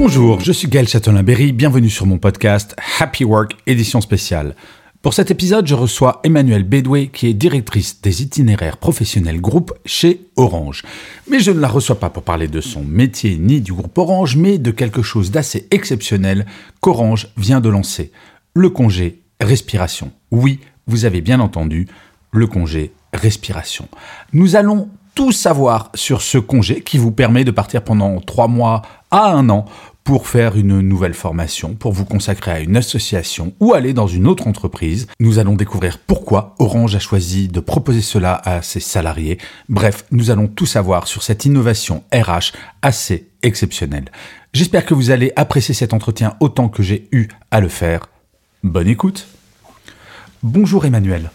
Bonjour, je suis Gaël Châtelain-Berry, bienvenue sur mon podcast Happy Work édition spéciale. Pour cet épisode, je reçois Emmanuelle Bédoué, qui est directrice des itinéraires professionnels groupe chez Orange. Mais je ne la reçois pas pour parler de son métier ni du groupe Orange, mais de quelque chose d'assez exceptionnel qu'Orange vient de lancer. Le congé respiration. Oui, vous avez bien entendu, le congé respiration. Nous allons tout savoir sur ce congé qui vous permet de partir pendant trois mois à un an pour faire une nouvelle formation, pour vous consacrer à une association ou aller dans une autre entreprise. Nous allons découvrir pourquoi Orange a choisi de proposer cela à ses salariés. Bref, nous allons tout savoir sur cette innovation RH assez exceptionnelle. J'espère que vous allez apprécier cet entretien autant que j'ai eu à le faire. Bonne écoute. Bonjour Emmanuel.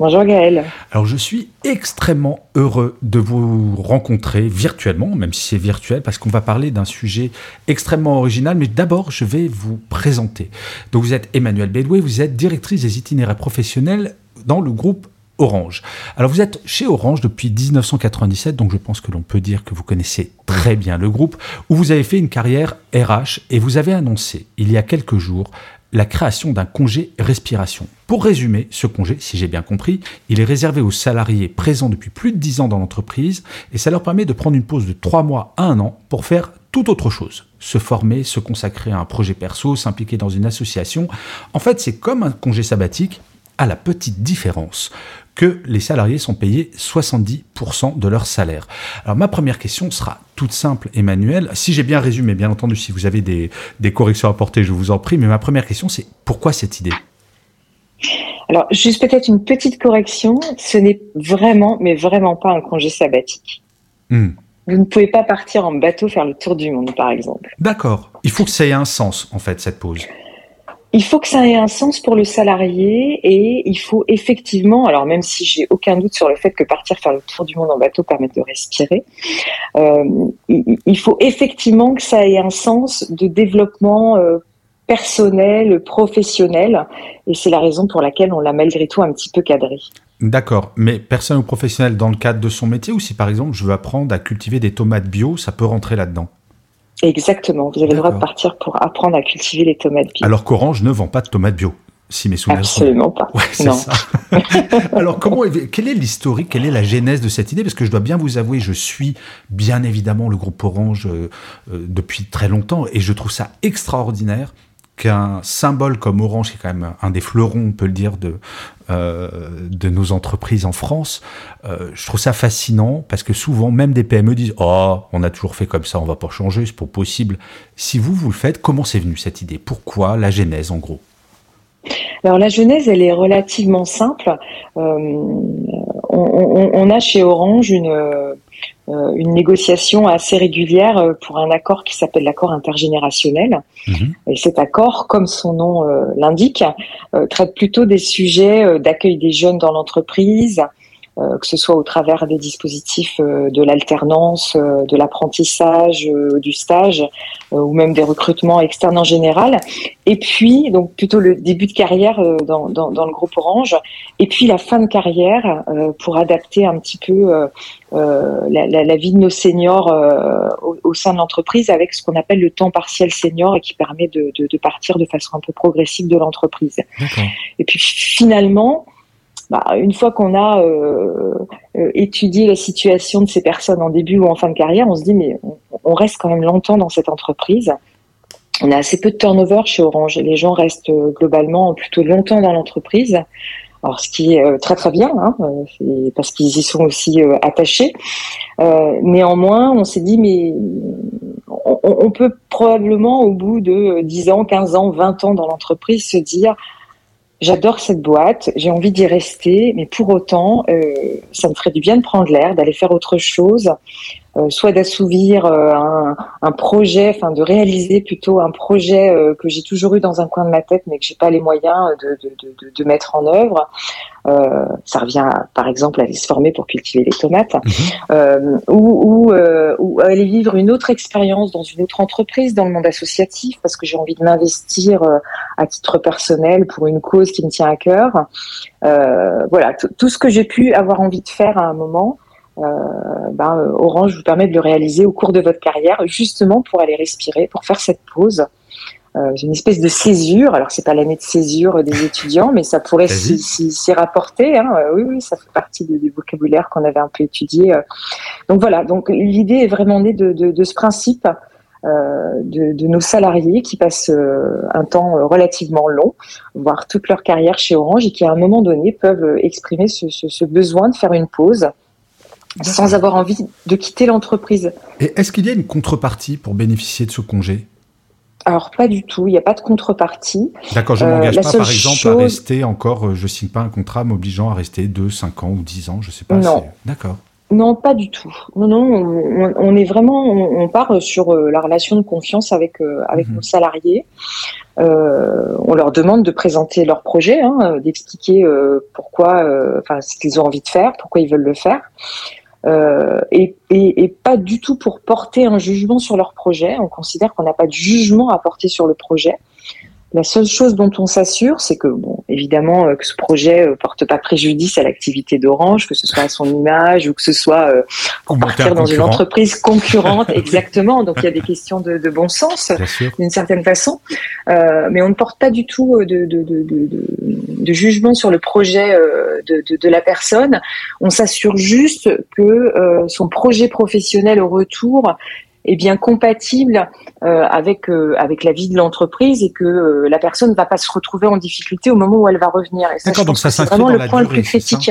Bonjour Gaël. Alors je suis extrêmement heureux de vous rencontrer virtuellement, même si c'est virtuel, parce qu'on va parler d'un sujet extrêmement original. Mais d'abord, je vais vous présenter. Donc vous êtes Emmanuel Bédoué, vous êtes directrice des itinéraires professionnels dans le groupe Orange. Alors vous êtes chez Orange depuis 1997, donc je pense que l'on peut dire que vous connaissez très bien le groupe, où vous avez fait une carrière RH et vous avez annoncé il y a quelques jours la création d'un congé respiration. Pour résumer, ce congé, si j'ai bien compris, il est réservé aux salariés présents depuis plus de 10 ans dans l'entreprise et ça leur permet de prendre une pause de 3 mois à un an pour faire tout autre chose. Se former, se consacrer à un projet perso, s'impliquer dans une association. En fait, c'est comme un congé sabbatique à la petite différence que les salariés sont payés 70% de leur salaire. Alors ma première question sera toute simple, Emmanuel. Si j'ai bien résumé, bien entendu, si vous avez des, corrections à apporter, je vous en prie, mais ma première question, c'est pourquoi cette idée? Alors, juste peut-être une petite correction, ce n'est vraiment, mais vraiment pas un congé sabbatique. Hmm. Vous ne pouvez pas partir en bateau faire le tour du monde, par exemple. D'accord. Il faut que ça ait un sens, en fait, cette pause il faut que ça ait un sens pour le salarié et il faut effectivement, alors même si j'ai aucun doute sur le fait que partir faire le tour du monde en bateau permet de respirer, euh, il, faut effectivement que ça ait un sens de développement euh, personnel, professionnel, et c'est la raison pour laquelle on l'a malgré tout un petit peu cadré. D'accord, mais personnel ou professionnel dans le cadre de son métier ou si par exemple je veux apprendre à cultiver des tomates bio, ça peut rentrer là-dedans? Exactement, vous avez le droit de partir pour apprendre à cultiver les tomates bio. Alors qu'Orange ne vend pas de tomates bio si mes souvenirs Absolument pas. Ouais, c'est ça. Alors, comment, quel est l'historique, quelle est la genèse de cette idée? Parce que je dois bien vous avouer, je suis bien évidemment le groupe Orange euh, euh, depuis très longtemps et je trouve ça extraordinaire qu'un symbole comme Orange, qui est quand même un des fleurons, on peut le dire, de, euh, nos entreprises en France, euh, je trouve ça fascinant parce que souvent, même des PME disent Oh, on a toujours fait comme ça, on va pas changer, c'est pas possible. Si vous, vous le faites, comment c'est venu cette idée? Pourquoi la genèse, en gros? Alors la genèse, elle est relativement simple. Euh, on, a chez Orange une, une négociation assez régulière euh, pour un accord qui s'appelle l'accord intergénérationnel. Mhm. Et cet accord, comme son nom l'indique, traite plutôt des sujets d'accueil des jeunes dans l'entreprise, euh, que ce soit au travers des dispositifs euh, de l'alternance, euh, de l'apprentissage, du stage, ou même des recrutements externes en général. Et puis, donc plutôt le début de carrière dans, dans, dans, le groupe Orange, et puis la fin de carrière pour adapter un petit peu la, la, la, vie de nos seniors au, au, sein de l'entreprise avec ce qu'on appelle le temps partiel senior et qui permet de, de, de partir de façon un peu progressive de l'entreprise. Et puis finalement, bah, une fois qu'on a euh, euh, étudié la situation de ces personnes en début ou en fin de carrière, on se dit mais on, reste quand même longtemps dans cette entreprise. On a assez peu de turnover chez Orange. Les gens restent euh, globalement plutôt longtemps dans l'entreprise. Alors, ce qui est très très bien, hein, parce qu'ils y sont aussi attachés. néanmoins, on s'est dit, mais on, on, peut probablement, au bout de 10 ans, 15 ans, 20 ans dans l'entreprise, se dire, j'adore cette boîte, j'ai envie d'y rester, mais pour autant, euh, ça me ferait du bien de prendre l'air, d'aller faire autre chose, soit d'assouvir euh, un, un, projet, enfin de réaliser plutôt un projet euh, que j'ai toujours eu dans un coin de ma tête, mais que j'ai pas les moyens de, de, de, de mettre en œuvre. Euh, ça revient, par exemple, à aller se former pour cultiver les tomates, mmh. ou, ou, ou, aller vivre une autre expérience dans une autre entreprise, dans le monde associatif, parce que j'ai envie de m'investir à titre personnel pour une cause qui me tient à cœur. voilà, tout ce que j'ai pu avoir envie de faire à un moment. Euh, ben, Orange vous permet de le réaliser au cours de votre carrière, justement pour aller respirer, pour faire cette pause. Euh, une espèce de césure. Alors c'est pas l'année de césure des étudiants, mais ça pourrait s'y rapporter. Hein. Euh, oui, oui, ça fait partie du vocabulaire qu'on avait un peu étudié. Euh. Donc voilà. Donc l'idée est vraiment née de, de, de ce principe euh, de, de, nos salariés qui passent un temps relativement long, voire toute leur carrière chez Orange, et qui à un moment donné peuvent exprimer ce, ce, ce besoin de faire une pause sans avoir envie de quitter l'entreprise. Et est-ce qu'il y a une contrepartie pour bénéficier de ce congé? Alors pas du tout, il n'y a pas de contrepartie. D'accord, je ne m'engage euh, pas par exemple à rester encore, euh, je signe pas un contrat m'obligeant à rester 2, 5 ans ou 10 ans, je sais pas. Non. D'accord. Non, pas du tout. Non, non, on, est vraiment, on, part sur euh, la relation de confiance avec avec mhm. nos salariés. on leur demande de présenter leur projet, hein, d'expliquer pourquoi, enfin, ce qu'ils ont envie de faire, pourquoi ils veulent le faire. Euh, et, pas du tout pour porter un jugement sur leur projet. On considère qu'on n'a pas de jugement à porter sur le projet. La seule chose dont on s'assure, c'est que, bon, évidemment, euh, que ce projet euh, porte pas préjudice à l'activité d'Orange, que ce soit à son image ou que ce soit euh, pour partir dans une entreprise concurrente, exactement. Donc il y a des questions de, de bon sens, d'une certaine façon, euh, mais on ne porte pas du tout de, de, de jugement sur le projet de, la personne. On s'assure juste que son projet professionnel au retour est bien compatible euh, avec euh, avec la vie de l'entreprise et que euh, la personne ne va pas se retrouver en difficulté au moment où elle va revenir. D'accord, donc ça c'est vraiment le point le plus critique.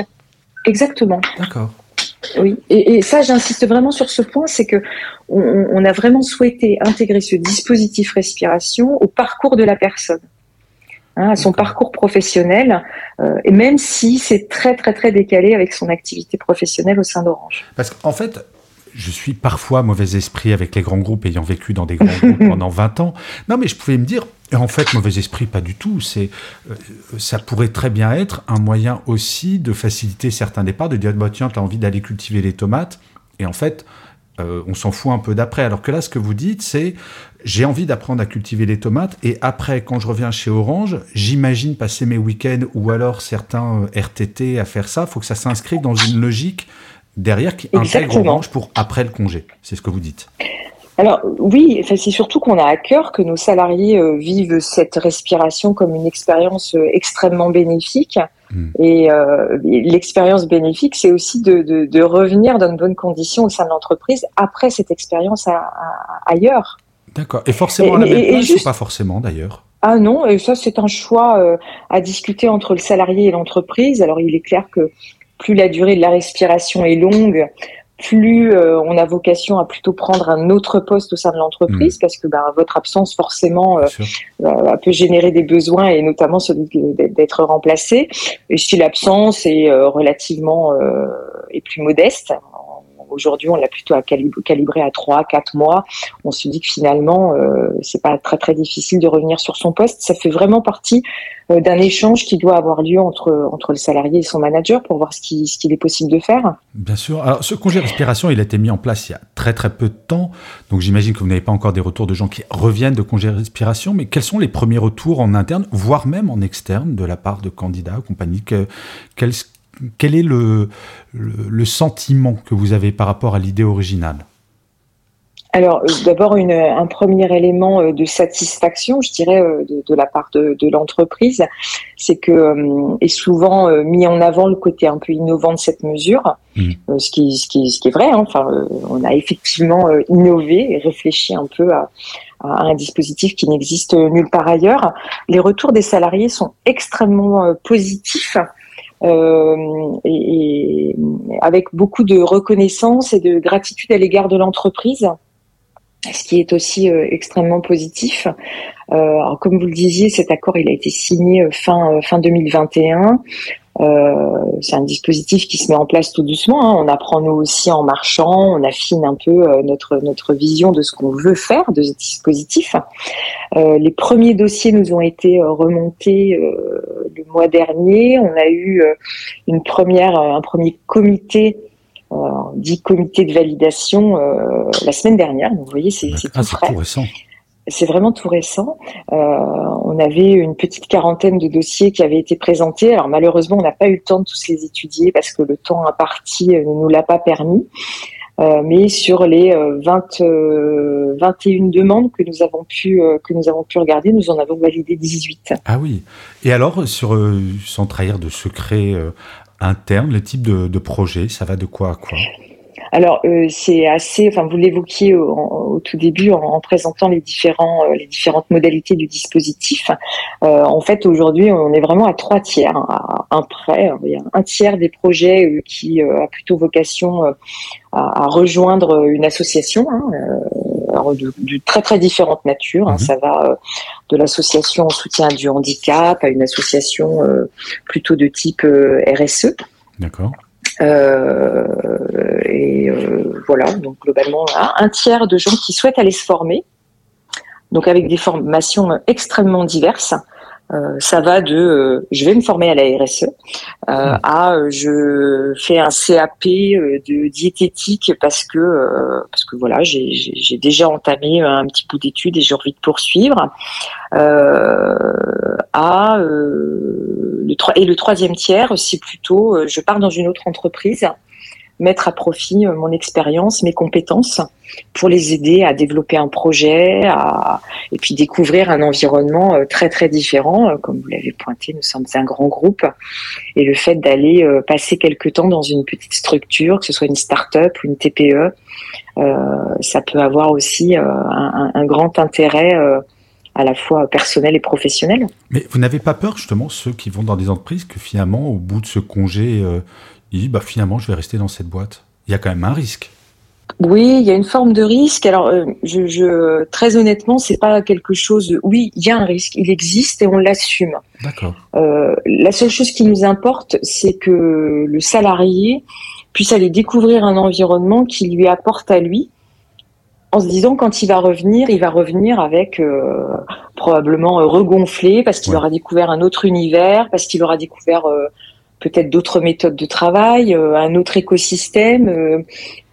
Exactement. D'accord. Oui, et, et ça j'insiste vraiment sur ce point, c'est que on, on, a vraiment souhaité intégrer ce dispositif respiration au parcours de la personne. Hein, à son parcours professionnel, euh, et même si c'est très très très décalé avec son activité professionnelle au sein d'Orange. Parce qu'en fait, je suis parfois mauvais esprit avec les grands groupes ayant vécu dans des grands groupes pendant 20 ans. Non, mais je pouvais me dire, en fait, mauvais esprit, pas du tout. C'est, euh, ça pourrait très bien être un moyen aussi de faciliter certains départs, de dire, bah, tiens, tu as envie d'aller cultiver les tomates. Et en fait, euh, on s'en fout un peu d'après. Alors que là, ce que vous dites, c'est j'ai envie d'apprendre à cultiver les tomates et après, quand je reviens chez Orange, j'imagine passer mes week-ends ou alors certains euh, RTT à faire ça. Il faut que ça s'inscrive dans une logique derrière qui intègre Orange pour après le congé. C'est ce que vous dites. Alors oui, enfin, c'est surtout qu'on a à cœur que nos salariés euh, vivent cette respiration comme une expérience euh, extrêmement bénéfique. Hmm. Et euh, l'expérience bénéfique, c'est aussi de, de, de, revenir dans de bonnes conditions au sein de l'entreprise après cette expérience ailleurs. D'accord. Et forcément à la même place ou pas forcément d'ailleurs? Ah non, et ça c'est un choix à discuter entre le salarié et l'entreprise. Alors il est clair que plus la durée de la respiration est longue, plus euh, on a vocation à plutôt prendre un autre poste au sein de l'entreprise, mmh. parce que bah, votre absence forcément euh, euh, peut générer des besoins et notamment celui d'être remplacé. Et si l'absence est relativement est plus modeste, Aujourd'hui, on l'a plutôt calibré à 3, 4 mois. On se dit que finalement, euh, c'est pas très très difficile de revenir sur son poste. Ça fait vraiment partie euh, d'un échange qui doit avoir lieu entre entre le salarié et son manager pour voir ce qu'il ce est possible de faire. Bien sûr. Ce congé respiration, il a été mis en place il y a très très peu de temps. Donc, j'imagine que vous n'avez pas encore des retours de gens qui reviennent de congé respiration. Mais quels sont les premiers retours en interne, voire même en externe, de la part de candidats, compagnie que, quels, quel est le, le, sentiment que vous avez par rapport à l'idée originale? Alors, euh, d'abord, un premier élément euh, de satisfaction, je dirais, euh, de, la part de, l'entreprise, c'est que est souvent mis en avant le côté un peu innovant de cette mesure, mmh. ce, qui, ce, qui, ce qui est vrai. Hein. enfin, on a effectivement innové et réfléchi un peu à, à un dispositif qui n'existe nulle part ailleurs. Les retours des salariés sont extrêmement positifs. Euh, et, avec beaucoup de reconnaissance et de gratitude à l'égard de l'entreprise. ce qui est aussi extrêmement positif. alors, comme vous le disiez, cet accord il a été signé fin fin 2021. Euh, c'est un dispositif qui se met en place tout doucement. Hein. On apprend nous aussi en marchant, on affine un peu euh, notre notre vision de ce qu'on veut faire de ce dispositif. Euh, les premiers dossiers nous ont été remontés le mois dernier. On a eu une première, un premier comité dit comité de validation la semaine dernière. vous voyez, c'est tout ah, frais. récent. C'est vraiment tout récent. Euh, on avait une petite quarantaine de dossiers qui avaient été présentés. Alors malheureusement, on n'a pas eu le temps de tous les étudier parce que le temps imparti euh, ne nous l'a pas permis. Euh, mais sur les 20, 21 demandes que nous avons pu que nous avons pu regarder, nous en avons validé 18. Ah oui. Et alors sur sans trahir de secret interne, le type de, de projet, ça va de quoi à quoi? Alors euh, c'est assez, enfin vous l'évoquiez au, tout début en, présentant les différents, euh, les différentes modalités du dispositif. Euh, en fait aujourd'hui on est vraiment à trois tiers, hein, à un prêt. Il y a un tiers des projets qui a plutôt vocation à, rejoindre une association. Hein, de, très très différentes natures. Hein. Mhm. Ça va de l'association en soutien du handicap à une association plutôt de type RSE. D'accord. Euh, et euh, voilà, donc globalement, un tiers de gens qui souhaitent aller se former, donc avec des formations extrêmement diverses. Euh, ça va de euh, je vais me former à la RSE euh, mmh. à je fais un CAP de diététique parce que parce que voilà j'ai déjà entamé un petit bout d'études et j'ai envie de poursuivre à le et le troisième tiers c'est plutôt je pars dans une autre entreprise mettre à profit euh, mon expérience, mes compétences pour les aider à développer un projet et puis découvrir un environnement euh, très très différent. Euh, comme vous l'avez pointé, nous sommes un grand groupe et le fait d'aller passer quelque temps dans une petite structure, que ce soit une start-up ou une TPE, ça peut avoir aussi un, grand intérêt à la fois personnel et professionnel. Mais vous n'avez pas peur justement, ceux qui vont dans des entreprises, que finalement, au bout de ce congé, il dit bah, finalement, je vais rester dans cette boîte. Il y a quand même un risque. Oui, il y a une forme de risque. Alors, euh, je, je, très honnêtement, c'est pas quelque chose. Oui, il y a un risque, il existe et on l'assume. D'accord. Euh, la seule chose qui nous importe, c'est que le salarié puisse aller découvrir un environnement qui lui apporte à lui, en se disant quand il va revenir, il va revenir avec euh, probablement regonflé parce qu'il aura découvert un autre univers, parce qu'il aura découvert peut-être d'autres méthodes de travail, euh, un autre écosystème. Euh,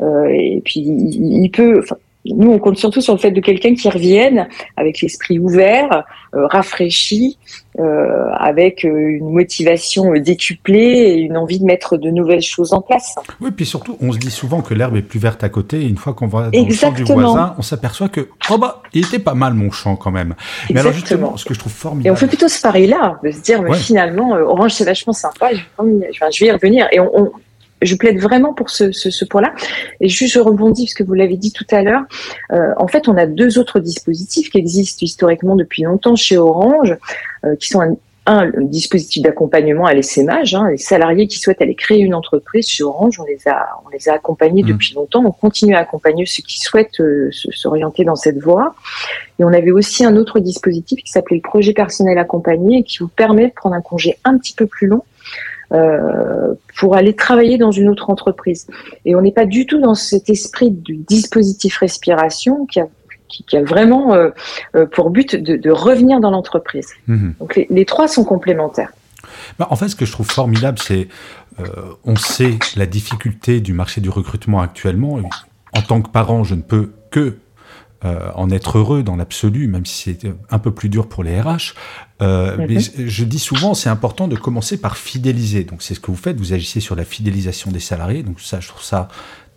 euh, et puis il, peut. Nous, on compte surtout sur le fait de quelqu'un qui revienne avec l'esprit ouvert, rafraîchi, euh, avec une motivation décuplée et une envie de mettre de nouvelles choses en place. Oui, puis surtout, on se dit souvent que l'herbe est plus verte à côté, et une fois qu'on va dans le champ du voisin, on s'aperçoit que, oh bah, il était pas mal mon champ quand même. Exactement. Mais alors justement, ce que je trouve formidable... Et on fait plutôt ce pari-là, de se dire, mais finalement, Orange, c'est vachement sympa, je vais, y revenir. Et on, je plaide vraiment pour ce, ce, ce point-là. Et juste, je rebondis, parce que vous l'avez dit tout à l'heure, euh, en fait, on a deux autres dispositifs qui existent historiquement depuis longtemps chez Orange, euh, qui sont un, un dispositif d'accompagnement à l'essaimage. Hein, les salariés qui souhaitent aller créer une entreprise chez Orange, on les a, on les a accompagnés mmh. depuis longtemps. On continue à accompagner ceux qui souhaitent euh, s'orienter dans cette voie. Et on avait aussi un autre dispositif qui s'appelait le projet personnel accompagné et qui vous permet de prendre un congé un petit peu plus long euh, pour aller travailler dans une autre entreprise. Et on n'est pas du tout dans cet esprit du dispositif respiration qui a, qui, a vraiment euh, euh, pour but de, revenir dans l'entreprise. Mhm. Donc les, trois sont complémentaires. Bah, en fait, ce que je trouve formidable, c'est on sait la difficulté du marché du recrutement actuellement. En tant que parent, je ne peux que euh, en être heureux dans l'absolu, même si c'est un peu plus dur pour les RH. Euh, Mais mhm. je dis souvent, c'est important de commencer par fidéliser. Donc c'est ce que vous faites, vous agissez sur la fidélisation des salariés. Donc ça, je trouve ça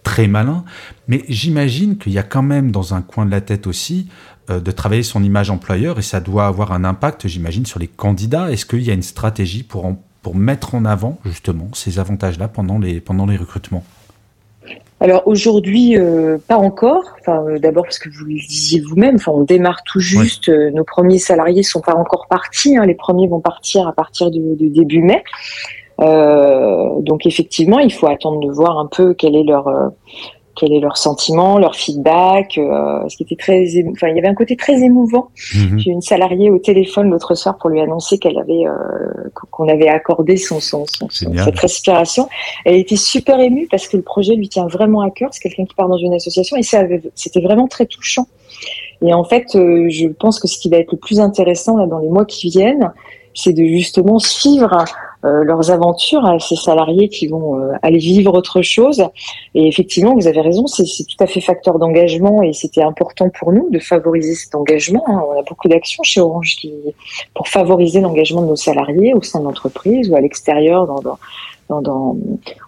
très malin. Mais j'imagine qu'il y a quand même dans un coin de la tête aussi euh, de travailler son image employeur et ça doit avoir un impact, j'imagine, sur les candidats. Est-ce qu'il y a une stratégie pour, pour mettre en avant justement ces avantages-là pendant les, pendant les recrutements? Alors aujourd'hui, euh, pas encore. Enfin, euh, d'abord parce que vous le disiez vous-même. Enfin, on démarre tout juste. Euh, nos premiers salariés sont pas encore partis. Hein. Les premiers vont partir à partir du, début mai. donc effectivement, il faut attendre de voir un peu quel est leur quel est leur sentiment, leur feedback, euh, ce qui était très, enfin il y avait un côté très émouvant. Mhm. J'ai une salariée au téléphone l'autre soir pour lui annoncer qu'elle avait euh, qu'on avait accordé son, son, son, cette respiration. Elle était super émue parce que le projet lui tient vraiment à cœur. C'est quelqu'un qui part dans une association et c'était vraiment très touchant. Et en fait, euh, je pense que ce qui va être le plus intéressant là dans les mois qui viennent, c'est de justement suivre leurs aventures à ces salariés qui vont euh, aller vivre autre chose. Et effectivement, vous avez raison, c'est tout à fait facteur d'engagement et c'était important pour nous de favoriser cet engagement. Hein. On a beaucoup d'actions chez Orange qui, pour favoriser l'engagement de nos salariés au sein de l'entreprise ou à l'extérieur dans, dans dans, dans,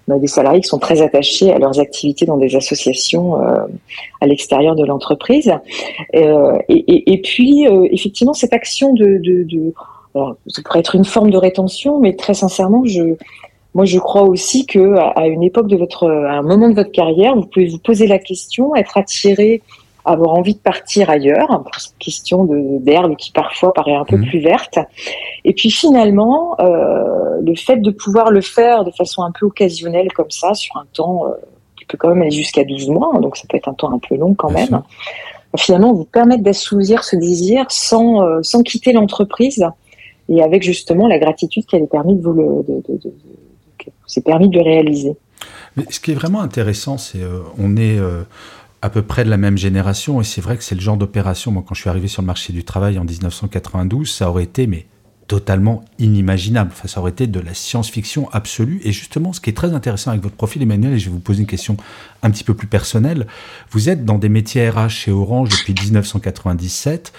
on a des salariés qui sont très attachés à leurs activités dans des associations euh, à l'extérieur de l'entreprise. Euh, et, et, et, puis, euh, effectivement, cette action de, de, de alors, ça pourrait être une forme de rétention, mais très sincèrement, je, moi, je crois aussi que à une époque de votre, à un moment de votre carrière, vous pouvez vous poser la question, être attiré, avoir envie de partir ailleurs, pour cette question d'herbe qui parfois paraît un peu mmh. plus verte. Et puis finalement, euh, le fait de pouvoir le faire de façon un peu occasionnelle comme ça, sur un temps euh, qui peut quand même aller jusqu'à 12 mois, hein, donc ça peut être un temps un peu long quand même, finalement vous permettre d'assouvir ce désir sans, euh, sans quitter l'entreprise et avec justement la gratitude qu'elle est permis de vous le, c'est permis de réaliser. Mais ce qui est vraiment intéressant, c'est euh, on est euh, à peu près de la même génération et c'est vrai que c'est le genre d'opération. Moi, quand je suis arrivé sur le marché du travail en 1992, ça aurait été mais totalement inimaginable. Enfin, ça aurait été de la science-fiction absolue. Et justement, ce qui est très intéressant avec votre profil, Emmanuel, et je vais vous poser une question un petit peu plus personnelle. Vous êtes dans des métiers RH chez Orange depuis 1997.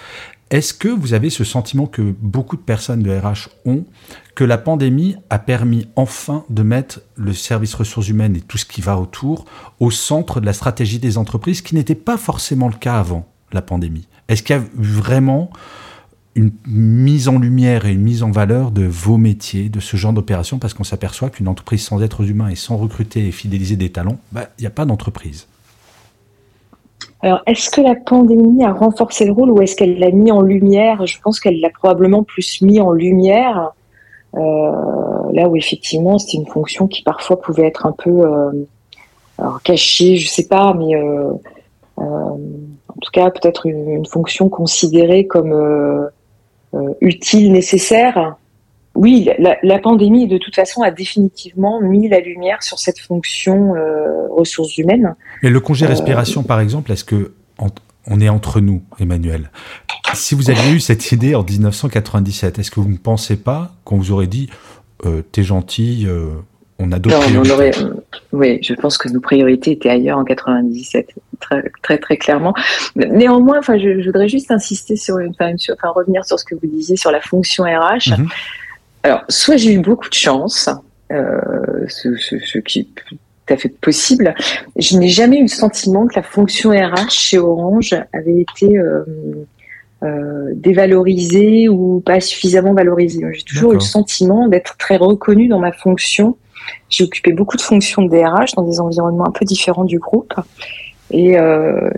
Est-ce que vous avez ce sentiment que beaucoup de personnes de RH ont, que la pandémie a permis enfin de mettre le service ressources humaines et tout ce qui va autour au centre de la stratégie des entreprises, qui n'était pas forcément le cas avant la pandémie? Est-ce qu'il y a vraiment une mise en lumière et une mise en valeur de vos métiers, de ce genre d'opération, parce qu'on s'aperçoit qu'une entreprise sans êtres humains et sans recruter et fidéliser des talents, bah, il n'y a pas d'entreprise. Alors, est-ce que la pandémie a renforcé le rôle ou est-ce qu'elle l'a mis en lumière? Je pense qu'elle l'a probablement plus mis en lumière, euh, là où effectivement c'était une fonction qui parfois pouvait être un peu euh, alors, cachée, je sais pas, mais euh, en tout cas peut-être une, fonction considérée comme utile, nécessaire oui, la, pandémie, de toute façon, a définitivement mis la lumière sur cette fonction euh, ressources humaines. Et le congé euh, respiration, par exemple, est-ce que on est entre nous, Emmanuel? Si vous aviez eu cette idée en 1997, est-ce que vous ne pensez pas qu'on vous aurait dit euh, T'es gentil, on a d'autres priorités? Oui, je pense que nos priorités étaient ailleurs en 97, très très, très clairement. Néanmoins, enfin, je, voudrais juste insister sur, une, enfin, enfin, revenir sur ce que vous disiez sur la fonction RH. Alors, soit j'ai eu beaucoup de chance, euh, ce, qui est tout à fait possible. Je n'ai jamais eu le sentiment que la fonction RH chez Orange avait été euh, euh, dévalorisée ou pas suffisamment valorisée. J'ai toujours eu le sentiment d'être très reconnue dans ma fonction. J'ai occupé beaucoup de fonctions de DRH dans des environnements un peu différents du groupe. Et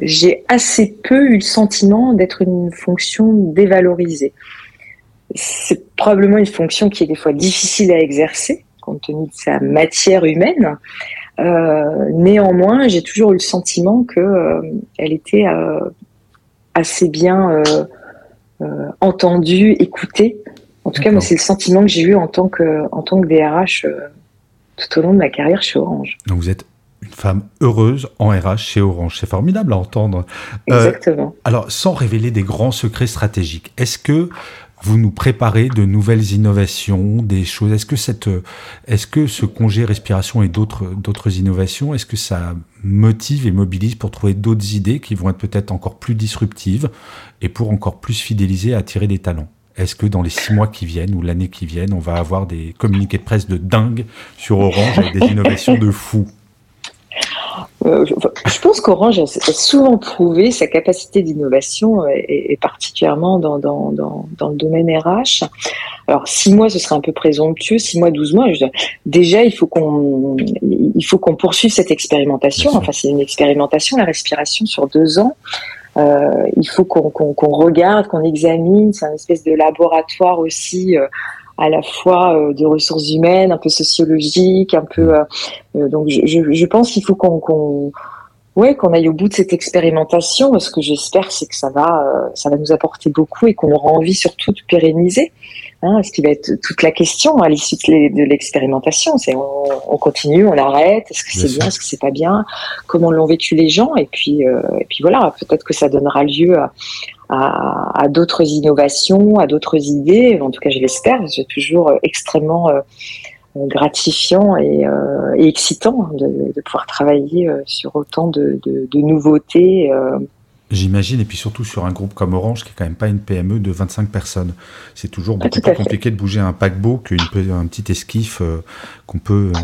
j'ai assez peu eu le sentiment d'être une fonction dévalorisée c'est probablement une fonction qui est des fois difficile à exercer compte tenu de sa matière humaine. Euh, néanmoins, j'ai toujours eu le sentiment que euh, elle était euh, assez bien entendue, écoutée. En tout cas, moi, c'est le sentiment que j'ai eu en tant que en tant que DRH tout au long de ma carrière chez Orange. Donc vous êtes une femme heureuse en RH chez Orange. C'est formidable à entendre. Exactement. alors, sans révéler des grands secrets stratégiques, est-ce que vous nous préparez de nouvelles innovations, des choses. Est-ce que cette, est-ce que ce congé respiration et d'autres d'autres innovations, est-ce que ça motive et mobilise pour trouver d'autres idées qui vont être peut-être encore plus disruptives et pour encore plus fidéliser, attirer des talents? Est-ce que dans les six mois qui viennent ou l'année qui viennent, on va avoir des communiqués de presse de dingue sur Orange avec des innovations de fou? Euh, je pense qu'Orange a souvent prouvé sa capacité d'innovation euh, et, particulièrement dans, dans, dans, dans, le domaine RH. Alors six mois, ce serait un peu présomptueux. Six mois, douze mois. déjà, il faut qu'on il faut qu'on poursuive cette expérimentation. Enfin, c'est une expérimentation, la respiration sur deux ans. Euh, il faut qu'on regarde, qu'on examine. C'est un espèce de laboratoire aussi. Euh, à la fois euh, de ressources humaines, un peu sociologiques, un peu. Euh, euh, donc, je, je, pense qu'il faut qu'on ouais, qu'on aille au bout de cette expérimentation. Ce que j'espère, c'est que ça va, euh, ça va nous apporter beaucoup et qu'on aura envie surtout de pérenniser. Hein, ce qui va être toute la question à l'issue de l'expérimentation, c'est on, continue, on arrête, est-ce que c'est bien, est-ce que c'est pas bien, comment l'ont vécu les gens, et puis euh, et puis voilà, peut-être que ça donnera lieu à, à, à d'autres innovations, à d'autres idées. En tout cas, je l'espère. C'est toujours extrêmement euh, gratifiant et, euh, et excitant de, pouvoir travailler euh, sur autant de, nouveautés. J'imagine, et puis surtout sur un groupe comme Orange, qui est quand même pas une PME de 25 personnes. C'est toujours ah, beaucoup plus compliqué de bouger un paquebot qu'un petit esquif euh, qu'on peut euh,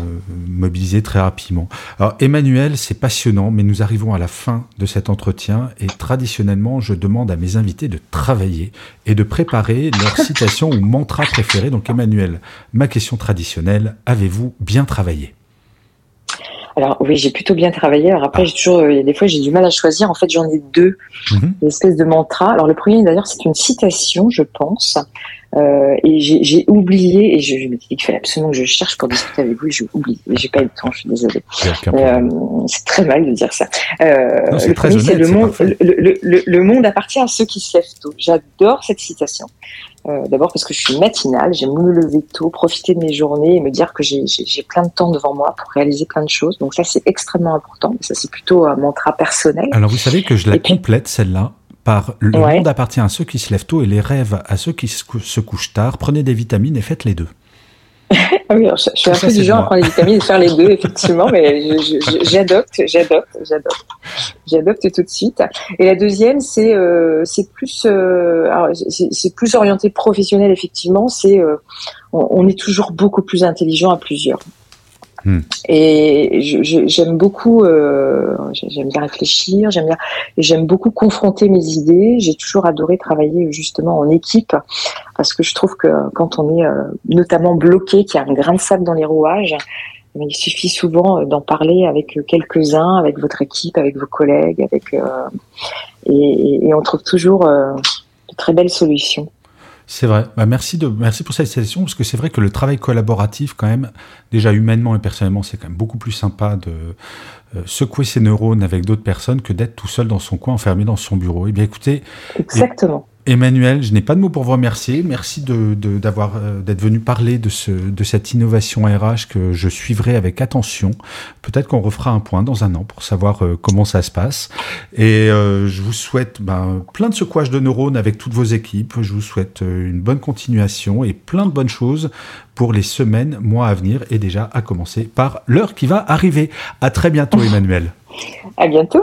mobiliser très rapidement. Alors Emmanuel, c'est passionnant, mais nous arrivons à la fin de cet entretien, et traditionnellement, je demande à mes invités de travailler et de préparer leur citation ou mantra préféré. Donc Emmanuel, ma question traditionnelle, avez-vous bien travaillé? Alors oui, j'ai plutôt bien travaillé. Alors après, j'ai toujours, euh, il y a des fois, j'ai du mal à choisir. En fait, j'en ai deux, une espèce de mantra. Alors le premier, d'ailleurs, c'est une citation, je pense. Euh, et j'ai oublié, et je, je me dis qu'il fallait absolument que je cherche pour discuter avec vous, j'ai oublié, j'ai pas eu le temps, je suis désolée. Euh, c'est très mal de dire ça. Euh, le premier, c'est le monde, le, le, le, monde appartient à ceux qui se lèvent tôt. J'adore cette citation. Euh, D'abord parce que je suis matinale, j'aime me lever tôt, profiter de mes journées et me dire que j'ai plein de temps devant moi pour réaliser plein de choses. Donc ça, c'est extrêmement important. Ça, c'est plutôt un mantra personnel. Alors vous savez que je la complète, celle-là par le monde appartient à ceux qui se lèvent tôt et les rêves à ceux qui se couchent tard. Prenez des vitamines et faites les deux. Oui, je, suis un peu du genre à prendre des vitamines et faire les deux, effectivement, mais j'adopte, j'adopte, j'adopte, j'adopte tout de suite. Et la deuxième, c'est euh, plus, euh, c'est plus orienté professionnel, effectivement. C'est euh, on, on, est toujours beaucoup plus intelligent à plusieurs. Hmm. Et j'aime beaucoup, euh, j'aime bien réfléchir, j'aime bien, j'aime beaucoup confronter mes idées. J'ai toujours adoré travailler justement en équipe parce que je trouve que quand on est euh, notamment bloqué, qu'il y a un grain de sable dans les rouages, il suffit souvent euh, d'en parler avec quelques-uns, avec votre équipe, avec vos collègues, avec et, et, on trouve toujours de très belles solutions. C'est vrai. Bah, merci, de, merci pour cette session, parce que c'est vrai que le travail collaboratif, quand même, déjà humainement et personnellement, c'est quand même beaucoup plus sympa de euh, secouer ses neurones avec d'autres personnes que d'être tout seul dans son coin, enfermé dans son bureau. Eh bien, écoutez. Exactement. Emmanuel, je n'ai pas de mots pour vous remercier. Merci de, d'avoir, euh, d'être venu parler de, ce, de cette innovation RH que je suivrai avec attention. Peut-être qu'on refera un point dans un an pour savoir euh, comment ça se passe. Et euh, je vous souhaite ben, plein de secouages de neurones avec toutes vos équipes. Je vous souhaite une bonne continuation et plein de bonnes choses pour les semaines, mois à venir et déjà à commencer par l'heure qui va arriver. À très bientôt, Emmanuel. À bientôt.